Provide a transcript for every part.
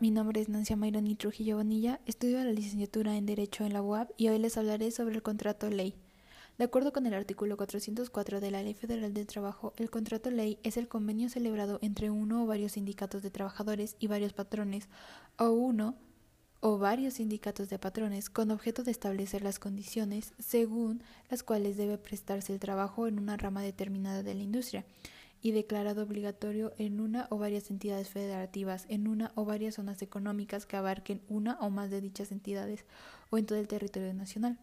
mi nombre es Nancia Mayroni Trujillo Bonilla, estudio la licenciatura en Derecho en la UAB y hoy les hablaré sobre el contrato ley. De acuerdo con el artículo 404 de la Ley Federal del Trabajo, el contrato ley es el convenio celebrado entre uno o varios sindicatos de trabajadores y varios patrones, o uno o varios sindicatos de patrones, con objeto de establecer las condiciones según las cuales debe prestarse el trabajo en una rama determinada de la industria y declarado obligatorio en una o varias entidades federativas, en una o varias zonas económicas que abarquen una o más de dichas entidades o en todo el territorio nacional.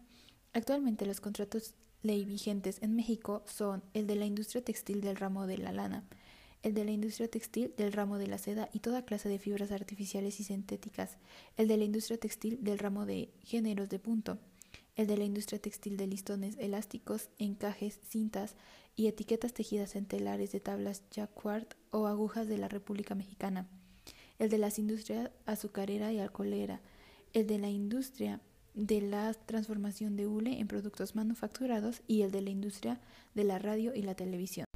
Actualmente los contratos ley vigentes en México son el de la industria textil del ramo de la lana, el de la industria textil del ramo de la seda y toda clase de fibras artificiales y sintéticas, el de la industria textil del ramo de géneros de punto, el de la industria textil de listones, elásticos, encajes, cintas y etiquetas tejidas en telares de tablas jacquard o agujas de la República Mexicana, el de las industrias azucarera y alcoholera, el de la industria de la transformación de hule en productos manufacturados y el de la industria de la radio y la televisión.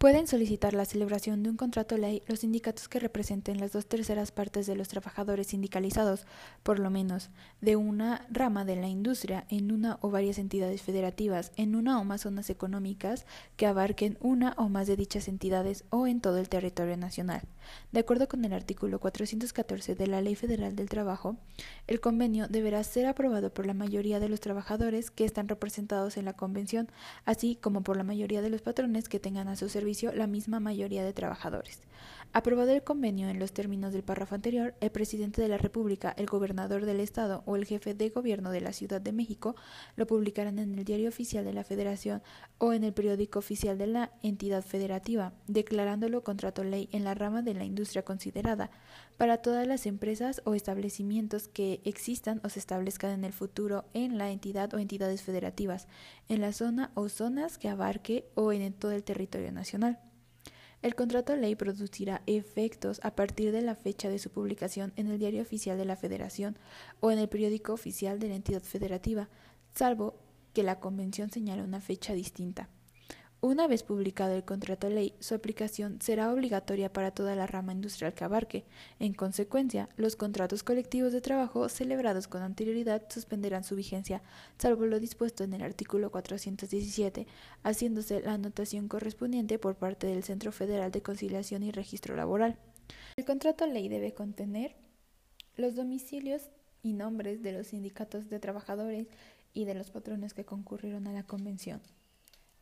Pueden solicitar la celebración de un contrato ley los sindicatos que representen las dos terceras partes de los trabajadores sindicalizados, por lo menos, de una rama de la industria en una o varias entidades federativas, en una o más zonas económicas que abarquen una o más de dichas entidades o en todo el territorio nacional. De acuerdo con el artículo 414 de la Ley Federal del Trabajo, el convenio deberá ser aprobado por la mayoría de los trabajadores que están representados en la convención, así como por la mayoría de los patrones que tengan a su servicio la misma mayoría de trabajadores. Aprobado el convenio en los términos del párrafo anterior, el presidente de la República, el gobernador del Estado o el jefe de gobierno de la Ciudad de México lo publicarán en el Diario Oficial de la Federación o en el periódico oficial de la entidad federativa, declarándolo contrato ley en la rama de la industria considerada para todas las empresas o establecimientos que existan o se establezcan en el futuro en la entidad o entidades federativas, en la zona o zonas que abarque o en todo el territorio nacional. El contrato ley producirá efectos a partir de la fecha de su publicación en el Diario Oficial de la Federación o en el periódico oficial de la entidad federativa, salvo que la Convención señale una fecha distinta. Una vez publicado el contrato ley, su aplicación será obligatoria para toda la rama industrial que abarque. En consecuencia, los contratos colectivos de trabajo celebrados con anterioridad suspenderán su vigencia, salvo lo dispuesto en el artículo 417, haciéndose la anotación correspondiente por parte del Centro Federal de Conciliación y Registro Laboral. El contrato ley debe contener los domicilios y nombres de los sindicatos de trabajadores y de los patrones que concurrieron a la convención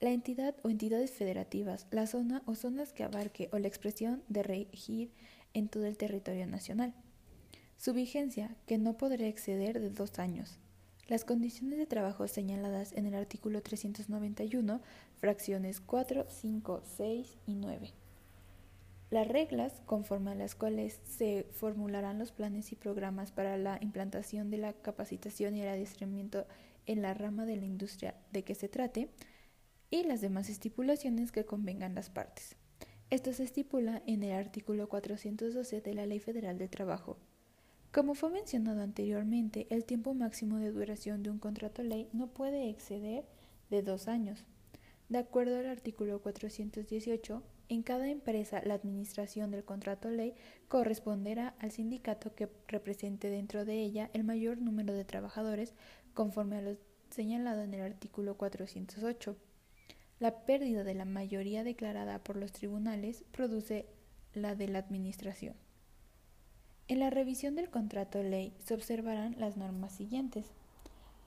la entidad o entidades federativas, la zona o zonas que abarque o la expresión de regir en todo el territorio nacional. Su vigencia, que no podrá exceder de dos años. Las condiciones de trabajo señaladas en el artículo 391, fracciones 4, 5, 6 y 9. Las reglas conforme a las cuales se formularán los planes y programas para la implantación de la capacitación y el adiestramiento en la rama de la industria de que se trate, y las demás estipulaciones que convengan las partes. Esto se estipula en el artículo 412 de la Ley Federal del Trabajo. Como fue mencionado anteriormente, el tiempo máximo de duración de un contrato ley no puede exceder de dos años. De acuerdo al artículo 418, en cada empresa la administración del contrato ley corresponderá al sindicato que represente dentro de ella el mayor número de trabajadores conforme a lo señalado en el artículo 408. La pérdida de la mayoría declarada por los tribunales produce la de la Administración. En la revisión del contrato ley se observarán las normas siguientes.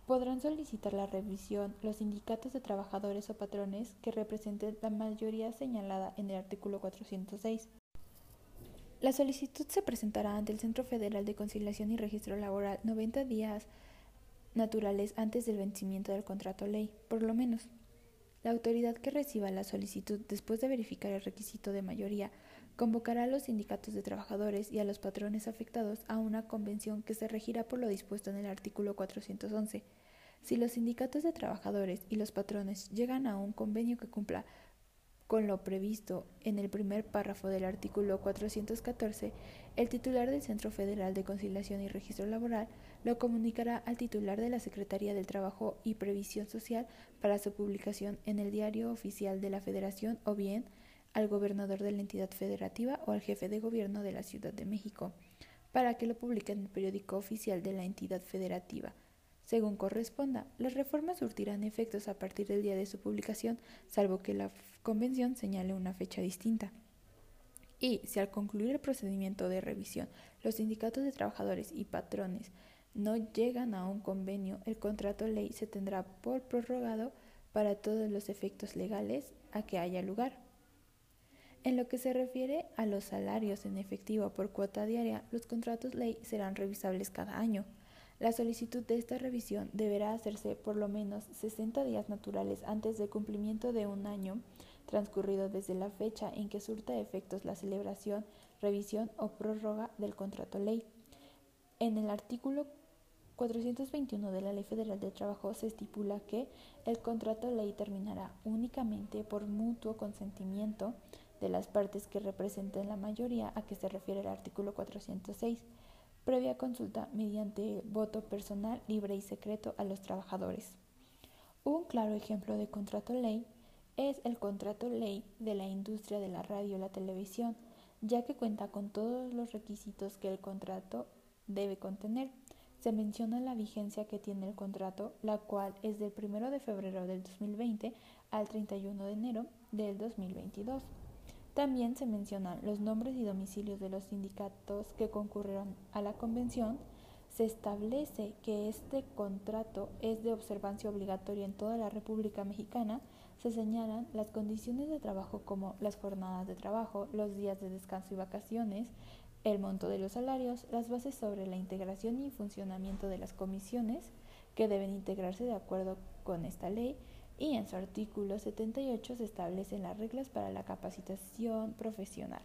Podrán solicitar la revisión los sindicatos de trabajadores o patrones que representen la mayoría señalada en el artículo 406. La solicitud se presentará ante el Centro Federal de Conciliación y Registro Laboral 90 días naturales antes del vencimiento del contrato ley, por lo menos. La autoridad que reciba la solicitud después de verificar el requisito de mayoría convocará a los sindicatos de trabajadores y a los patrones afectados a una convención que se regirá por lo dispuesto en el artículo 411. Si los sindicatos de trabajadores y los patrones llegan a un convenio que cumpla con lo previsto en el primer párrafo del artículo 414, el titular del Centro Federal de Conciliación y Registro Laboral lo comunicará al titular de la Secretaría del Trabajo y Previsión Social para su publicación en el Diario Oficial de la Federación o bien al gobernador de la entidad federativa o al jefe de gobierno de la Ciudad de México para que lo publique en el periódico oficial de la entidad federativa. Según corresponda, las reformas surtirán efectos a partir del día de su publicación, salvo que la convención señale una fecha distinta. Y si al concluir el procedimiento de revisión los sindicatos de trabajadores y patrones no llegan a un convenio, el contrato ley se tendrá por prorrogado para todos los efectos legales a que haya lugar. En lo que se refiere a los salarios en efectivo por cuota diaria, los contratos ley serán revisables cada año. La solicitud de esta revisión deberá hacerse por lo menos 60 días naturales antes del cumplimiento de un año transcurrido desde la fecha en que surta efectos la celebración, revisión o prórroga del contrato ley. En el artículo 421 de la Ley Federal del Trabajo se estipula que el contrato ley terminará únicamente por mutuo consentimiento de las partes que representen la mayoría a que se refiere el artículo 406, previa consulta mediante voto personal libre y secreto a los trabajadores. Un claro ejemplo de contrato ley es el contrato ley de la industria de la radio y la televisión, ya que cuenta con todos los requisitos que el contrato debe contener. Se menciona la vigencia que tiene el contrato, la cual es del 1 de febrero del 2020 al 31 de enero del 2022. También se mencionan los nombres y domicilios de los sindicatos que concurrieron a la convención. Se establece que este contrato es de observancia obligatoria en toda la República Mexicana se señalan las condiciones de trabajo como las jornadas de trabajo, los días de descanso y vacaciones, el monto de los salarios, las bases sobre la integración y funcionamiento de las comisiones que deben integrarse de acuerdo con esta ley y en su artículo 78 se establecen las reglas para la capacitación profesional.